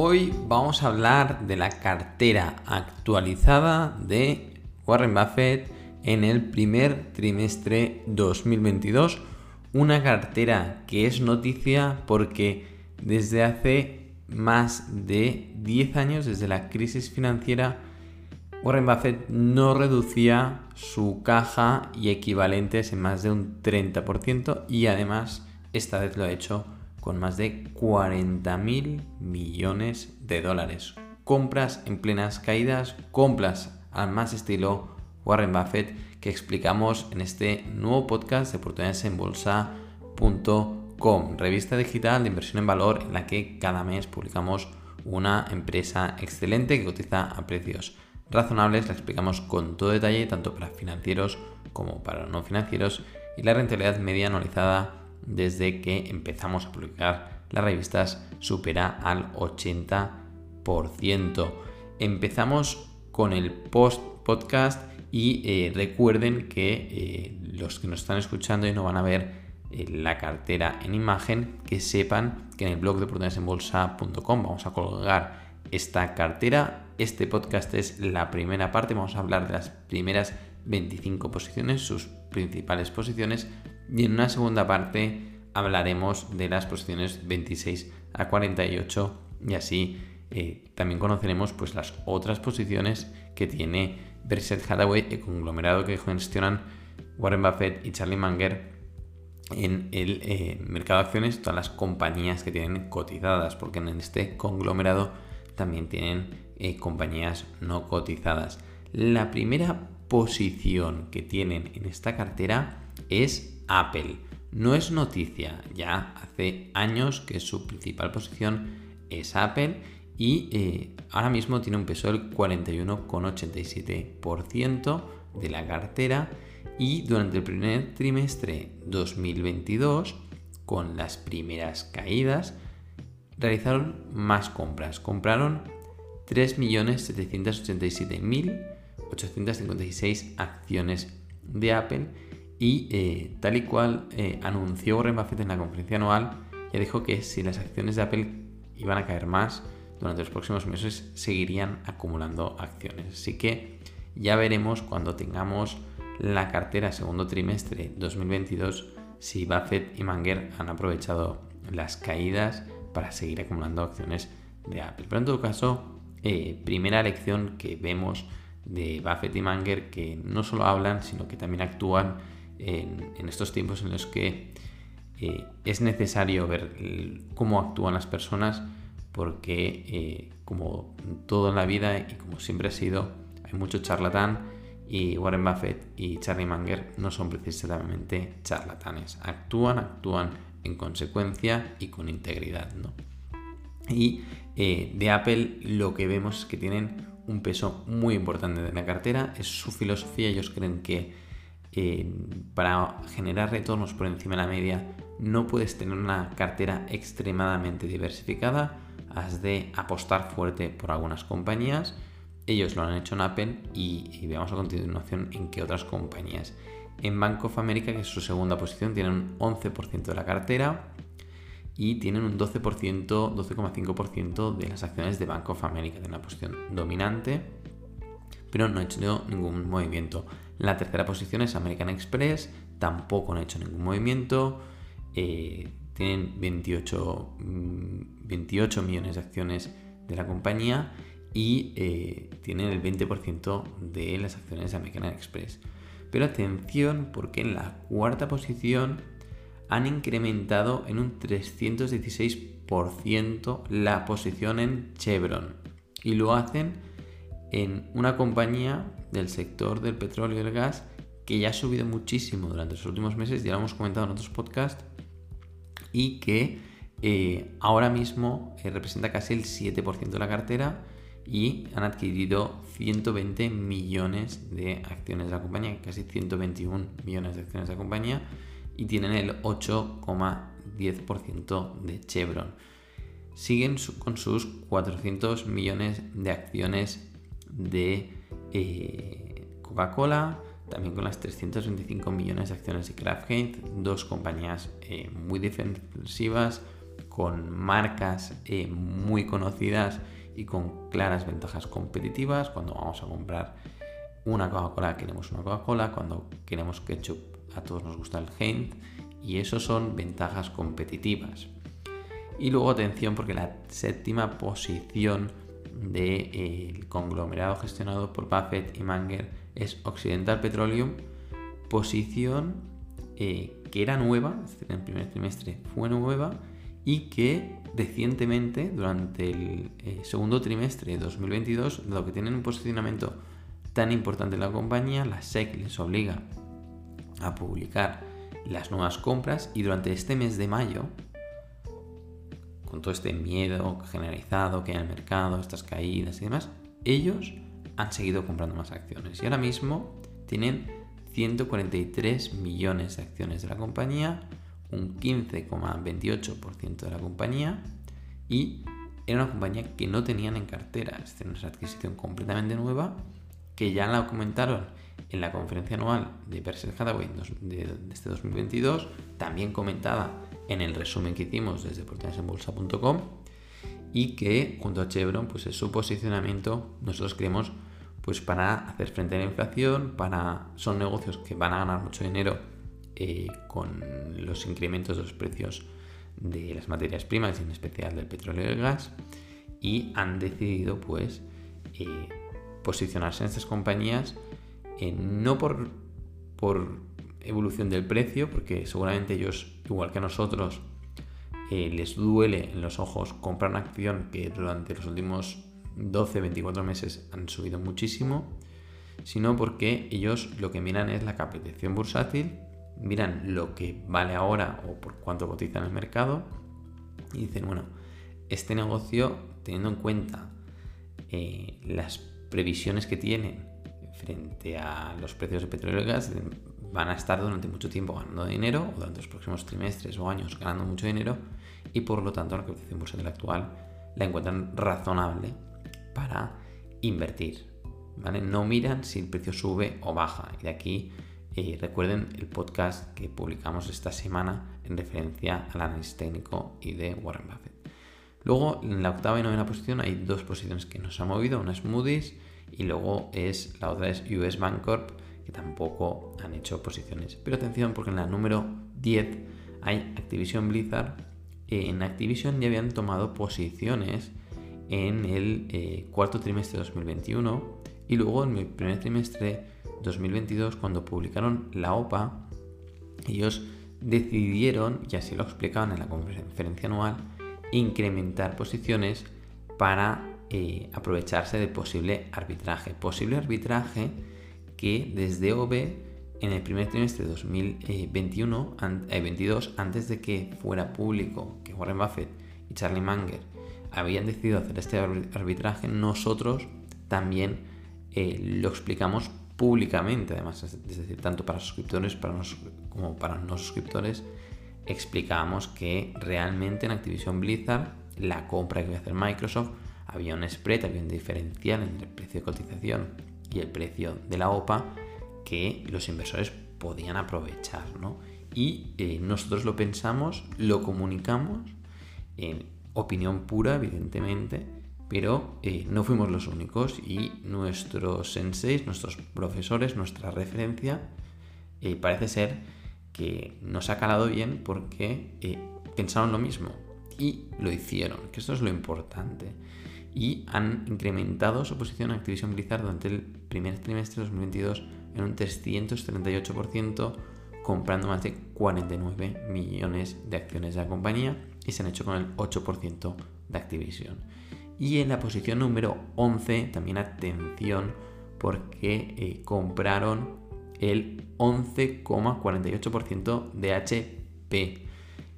Hoy vamos a hablar de la cartera actualizada de Warren Buffett en el primer trimestre 2022. Una cartera que es noticia porque desde hace más de 10 años, desde la crisis financiera, Warren Buffett no reducía su caja y equivalentes en más de un 30% y además esta vez lo ha hecho con más de 40 mil millones de dólares. Compras en plenas caídas, compras al más estilo Warren Buffett que explicamos en este nuevo podcast de oportunidades en bolsa.com, revista digital de inversión en valor en la que cada mes publicamos una empresa excelente que cotiza a precios razonables, la explicamos con todo detalle tanto para financieros como para no financieros y la rentabilidad media anualizada desde que empezamos a publicar las revistas supera al 80%. Empezamos con el post podcast y eh, recuerden que eh, los que nos están escuchando y no van a ver eh, la cartera en imagen, que sepan que en el blog de oportunidadesenbolsa.com vamos a colgar esta cartera. Este podcast es la primera parte, vamos a hablar de las primeras 25 posiciones, sus principales posiciones, y en una segunda parte hablaremos de las posiciones 26 a 48 y así también conoceremos pues las otras posiciones que tiene Berkshire Hathaway, el conglomerado que gestionan Warren Buffett y Charlie Munger en el eh, mercado de acciones, todas las compañías que tienen cotizadas, porque en este conglomerado también tienen eh, compañías no cotizadas. La primera posición que tienen en esta cartera es Apple. No es noticia, ya hace años que su principal posición es Apple y eh, ahora mismo tiene un peso del 41,87% de la cartera y durante el primer trimestre 2022, con las primeras caídas, realizaron más compras. Compraron 3.787.856 acciones de Apple y eh, tal y cual eh, anunció Warren Buffett en la conferencia anual, ya dijo que si las acciones de Apple iban a caer más, durante los próximos meses seguirían acumulando acciones. Así que ya veremos cuando tengamos la cartera segundo trimestre 2022 si Buffett y Manger han aprovechado las caídas para seguir acumulando acciones de Apple. Pero en todo caso, eh, primera lección que vemos de Buffett y Manger que no solo hablan, sino que también actúan en, estos tiempos en los que eh, es necesario ver cómo actúan las personas porque eh, como todo en la vida y como siempre ha sido, hay mucho charlatán y Warren Buffett y Charlie Munger no son precisamente charlatanes, actúan, actúan en consecuencia y con integridad. ¿no? Y eh, de Apple lo que vemos es que tienen un peso muy importante en la cartera, es su filosofía, ellos creen que eh, para generar retornos por encima de la media no puedes tener una cartera extremadamente diversificada, has de apostar fuerte por algunas compañías. Ellos lo han hecho en Apple y, veamos a continuación en qué otras compañías. En Bank of America, que es su segunda posición, tienen un 11% de la cartera y tienen un 12%, 12,5% de las acciones de Bank of America, tienen una posición dominante, pero no ha hecho ningún movimiento. La tercera posición es American Express, tampoco han hecho ningún movimiento. Eh, tienen 28, 28 mm, millones de acciones de la compañía y eh, tienen el 20% de las acciones de American Express. Pero atención porque en la cuarta posición han incrementado en un 316% la posición en Chevron y lo hacen en una compañía del sector del petróleo y el gas que ya ha subido muchísimo durante los últimos meses, ya lo hemos comentado en otros podcasts, y que eh, ahora mismo eh, representa casi el 7% de la cartera y han adquirido 120 millones de acciones de la compañía, casi 121 millones de acciones de la compañía y tienen el 8,10% de Chevron. Siguen con sus 400 millones de acciones de eh, Coca-Cola, también con las 325 millones de acciones de Kraft dos compañías eh, muy defensivas, con marcas eh, muy conocidas y con claras ventajas competitivas. Cuando vamos a comprar una Coca-Cola queremos una Coca-Cola, cuando queremos ketchup a todos nos gusta el Heinz y eso son ventajas competitivas. Y luego atención porque la séptima posición del eh, conglomerado gestionado por Buffett y Manger es Occidental Petroleum, posición eh, que era nueva, en el primer trimestre fue nueva y que recientemente, durante el eh, segundo trimestre de 2022, dado que tienen un posicionamiento tan importante en la compañía, la SEC les obliga a publicar las nuevas compras y durante este mes de mayo, con todo este miedo generalizado que hay en el mercado, estas caídas y demás, ellos han seguido comprando más acciones. Y ahora mismo tienen 143 millones de acciones de la compañía, un 15,28% de la compañía y era una compañía que no tenían en cartera, es decir, una adquisición completamente nueva que ya la comentaron en la conferencia anual de Berkshire Hathaway de, este 2022, también comentada en el resumen que hicimos desde portalesenbolsa.com y que junto a Chevron pues es su posicionamiento nosotros creemos pues para hacer frente a la inflación, para son negocios que van a ganar mucho dinero eh, con los incrementos de los precios de las materias primas y en especial del petróleo y el gas y han decidido pues eh, posicionarse en estas compañías eh, no por evolución del precio, porque seguramente ellos, igual que nosotros, eh, les duele en los ojos comprar una acción que durante los últimos 12-24 meses han subido muchísimo, sino porque ellos lo que miran es la capitalización bursátil, miran lo que vale ahora o por cuánto cotiza en el mercado y dicen, bueno, este negocio, teniendo en cuenta eh, las previsiones que tienen frente a los precios de petróleo y gas van a estar durante mucho tiempo ganando dinero, o durante los próximos trimestres o años ganando mucho dinero, y por lo tanto la capitalización bursátil actual la encuentran razonable para invertir. ¿vale? No miran si el precio sube o baja. Y de aquí eh, recuerden el podcast que publicamos esta semana en referencia al análisis técnico y de Warren Buffett. Luego, en la octava y novena posición hay dos posiciones que nos han movido, una es Moody's y luego es la otra es US Bancorp, que tampoco han hecho posiciones. Pero atención porque en la número 10 hay Activision Blizzard. En Activision ya habían tomado posiciones en el eh, cuarto trimestre de 2021 y luego en el primer trimestre 2022 cuando publicaron la OPA ellos decidieron, y así lo explicaban en la conferencia anual, incrementar posiciones para eh, aprovecharse de posible arbitraje. Posible arbitraje que desde OB en el primer trimestre de 2021, eh, 22, antes de que fuera público que Warren Buffett y Charlie Munger habían decidido hacer este arbitraje, nosotros también eh, lo explicamos públicamente, además, es decir, tanto para suscriptores como para no suscriptores, explicamos que realmente en Activision Blizzard la compra que iba a hacer Microsoft había un spread, había un diferencial entre el precio de cotización y el precio de la OPA que los inversores podían aprovechar, Y eh, nosotros lo pensamos, lo comunicamos, en opinión pura, evidentemente, pero eh, no fuimos los únicos y nuestros senseis, nuestros profesores, nuestra referencia, eh, parece ser que nos ha calado bien porque pensaron lo mismo y lo hicieron, que esto es lo importante y han incrementado su posición en Activision Blizzard durante el primer trimestre de 2022 en un 338%, comprando más de 49 millones de acciones de la compañía y se han hecho con el 8% de Activision. Y en la posición número 11, también atención, porque eh, compraron el 11,48% de HP.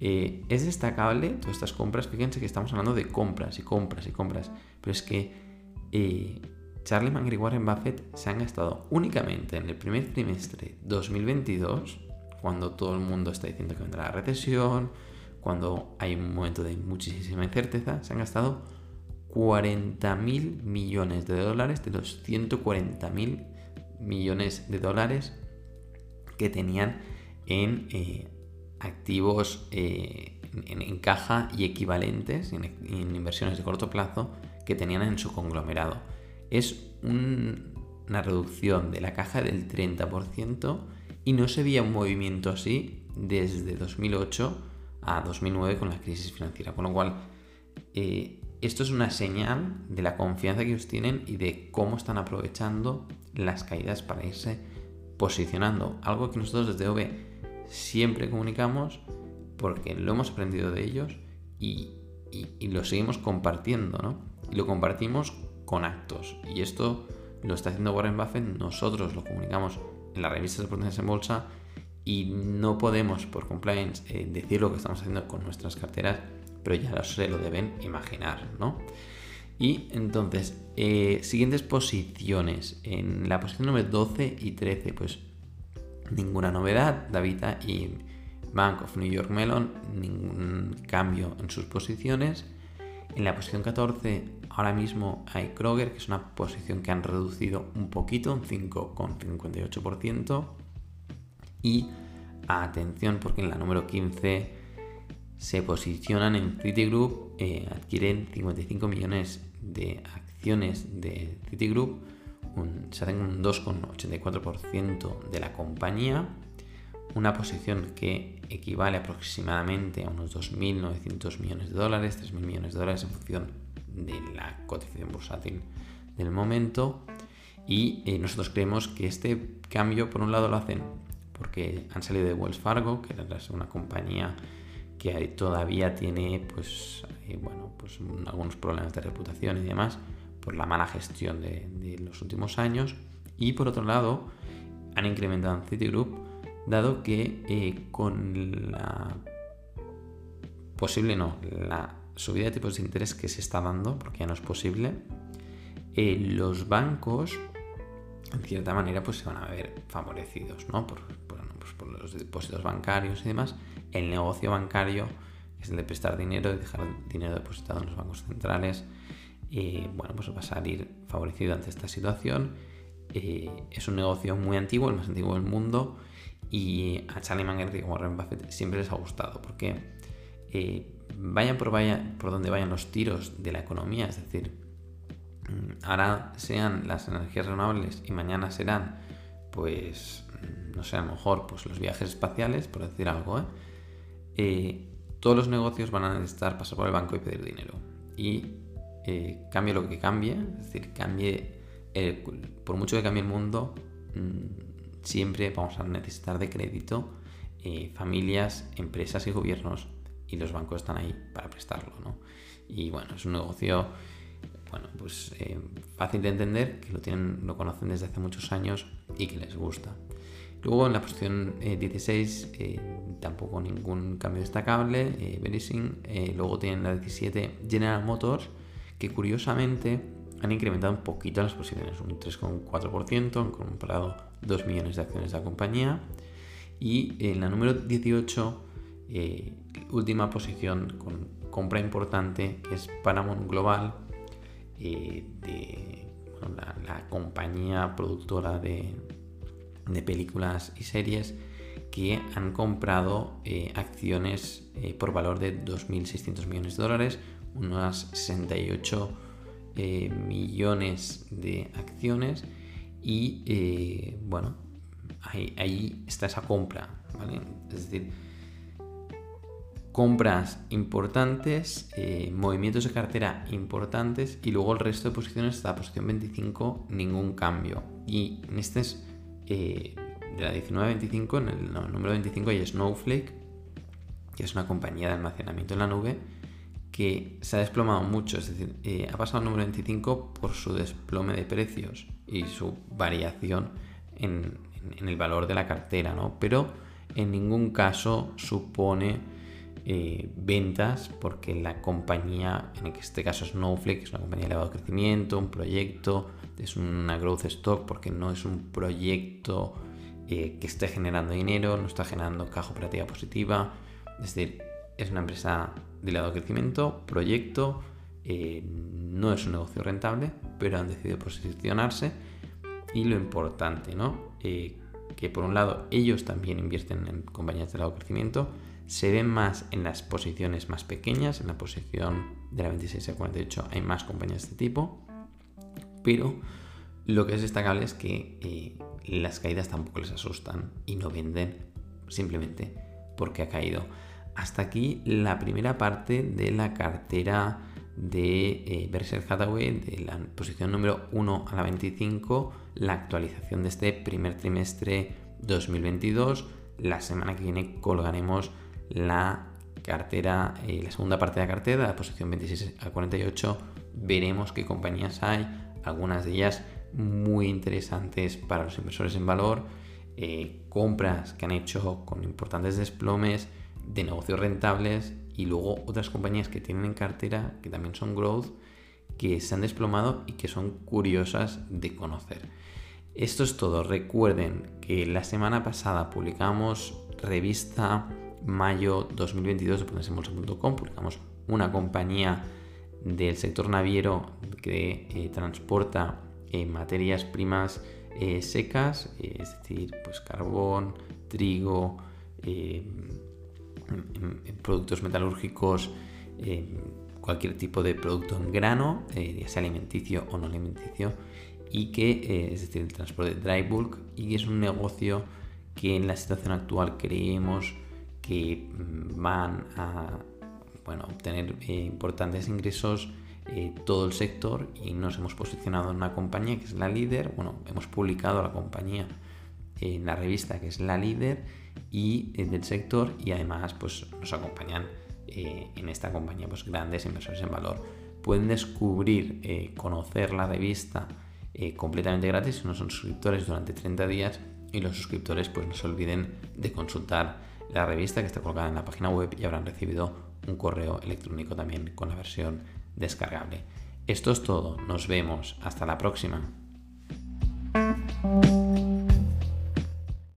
Eh, es destacable todas estas compras, fíjense que estamos hablando de compras y compras y compras, pero es que eh, Charlie Munger y Warren Buffett se han gastado únicamente en el primer trimestre 2022, cuando todo el mundo está diciendo que vendrá la recesión, cuando hay un momento de muchísima incerteza, se han gastado 40 mil millones de dólares de los 140 mil millones de dólares que tenían en eh, activos eh, en, caja y equivalentes en, inversiones de corto plazo que tenían en su conglomerado. Es una reducción de la caja del 30% y no se veía un movimiento así desde 2008 a 2009 con la crisis financiera. Con lo cual, eh, esto es una señal de la confianza que ellos tienen y de cómo están aprovechando las caídas para irse posicionando. Algo que nosotros desde OV siempre comunicamos porque lo hemos aprendido de ellos y, lo seguimos compartiendo, ¿no? Y lo compartimos con actos. Y esto lo está haciendo Warren Buffett, nosotros lo comunicamos en las revistas de oportunidades en bolsa y no podemos por compliance eh, decir lo que estamos haciendo con nuestras carteras, pero ya se lo deben imaginar, ¿no? Y entonces, eh, siguientes posiciones. En la posición número 12 y 13, pues ninguna novedad. Davita y Bank of New York Mellon, ningún cambio en sus posiciones. En la posición 14, ahora mismo hay Kroger, que es una posición que han reducido un poquito, un 5,58%. Y atención, porque en la número 15 se posicionan en Citigroup, eh, adquieren 55 millones de acciones de Citigroup, se hacen un 2,84% de la compañía, una posición que equivale aproximadamente a unos 2.900 millones de dólares, 3.000 millones de dólares en función de la cotización bursátil del momento. Y eh, nosotros creemos que este cambio, por un lado, lo hacen porque han salido de Wells Fargo, que es una compañía que todavía tiene pues, eh, bueno, pues algunos problemas de reputación y demás por la mala gestión de, los últimos años. Y por otro lado, han incrementado en Citigroup, dado que eh, con la posible, no, la subida de tipos de interés que se está dando, porque ya no es posible, eh, los bancos, en cierta manera, pues se van a ver favorecidos, ¿no? Por, pues por los depósitos bancarios y demás. El negocio bancario es el de prestar dinero y dejar dinero depositado en los bancos centrales. Bueno, pues va a salir favorecido ante esta situación. Eh, es un negocio muy antiguo, el más antiguo del mundo, y a Charlie Munger y Warren Buffett siempre les ha gustado, porque eh, vayan por, vaya, por donde vayan los tiros de la economía, es decir, mm, ahora sean las energías renovables y mañana serán, pues, mm, no sé, a lo mejor pues, los viajes espaciales, por decir algo, ¿eh? todos los negocios van a necesitar pasar por el banco y pedir dinero. Y eh, cambie lo que cambie, es decir, cambie, por mucho que cambie el mundo, mm, siempre vamos a necesitar de crédito eh, familias, empresas y gobiernos y los bancos están ahí para prestarlo, ¿no? Y bueno, es un negocio, bueno, pues eh, fácil de entender, que lo tienen, lo conocen desde hace muchos años y que les gusta. Luego en la posición 16 eh, eh, tampoco ningún cambio destacable, eh, eh, luego tienen la 17 General Motors, que curiosamente han incrementado un poquito las posiciones, un 3,4%, han comprado 2 millones de acciones de la compañía. Y en la número 18, última posición con compra importante, es Paramount Global, de la compañía productora de, de películas y series que han comprado eh, acciones eh, por valor de 2.600 millones de dólares, unas 68 eh, millones de acciones y bueno, ahí, está esa compra, Es decir, compras importantes, movimientos de cartera importantes y luego el resto de posiciones hasta la posición 25 ningún cambio. Y en este es eh, de la 1925, en el número 25 hay Snowflake, que es una compañía de almacenamiento en la nube que se ha desplomado mucho, es decir, eh, ha pasado al número 25 por su desplome de precios y su variación en, el valor de la cartera, ¿no? Pero en ningún caso supone eh, ventas porque la compañía, en este caso Snowflake, es una compañía de elevado crecimiento, un proyecto, es una growth stock porque no es un proyecto eh, que esté generando dinero, no está generando caja operativa positiva. Es decir, es una empresa de lado crecimiento, proyecto, eh, no es un negocio rentable, pero han decidido posicionarse. Y lo importante, ¿no? Eh, que por un lado ellos también invierten en compañías de lado crecimiento, se ven más en las posiciones más pequeñas, en la posición de la 26 a 48 hay más compañías de este tipo, pero lo que es destacable es que eh, las caídas tampoco les asustan y no venden simplemente porque ha caído. Hasta aquí la primera parte de la cartera de eh, Berkshire Hathaway, de la posición número 1 a la 25, la actualización de este primer trimestre 2022. La semana que viene colgaremos la cartera, eh, la segunda parte de la cartera, la posición 26 a 48. Veremos qué compañías hay, algunas de ellas muy interesantes para los inversores en valor, eh, compras que han hecho con importantes desplomes de negocios rentables y luego otras compañías que tienen en cartera que también son growth que se han desplomado y que son curiosas de conocer. Esto es todo. Recuerden que la semana pasada publicamos revista mayo 2022 de potenciabolsa.com, publicamos una compañía del sector naviero que eh, transporta eh, materias primas eh, secas, es decir, pues carbón, trigo, productos metalúrgicos, cualquier tipo de producto en grano, ya sea alimenticio o no alimenticio, y que es decir, el transporte de dry bulk, y es un negocio que en la situación actual creemos que mm, van a bueno, obtener eh, importantes ingresos eh, todo el sector y nos hemos posicionado en una compañía que es la líder, bueno, hemos publicado la compañía en la revista que es la líder y eh, del sector y además pues nos acompañan en esta compañía pues grandes inversores en valor pueden descubrir conocer la revista completamente gratis si no son suscriptores durante 30 días y los suscriptores pues no se olviden de consultar la revista que está colocada en la página web y habrán recibido un correo electrónico también con la versión descargable. Esto es todo, nos vemos, hasta la próxima.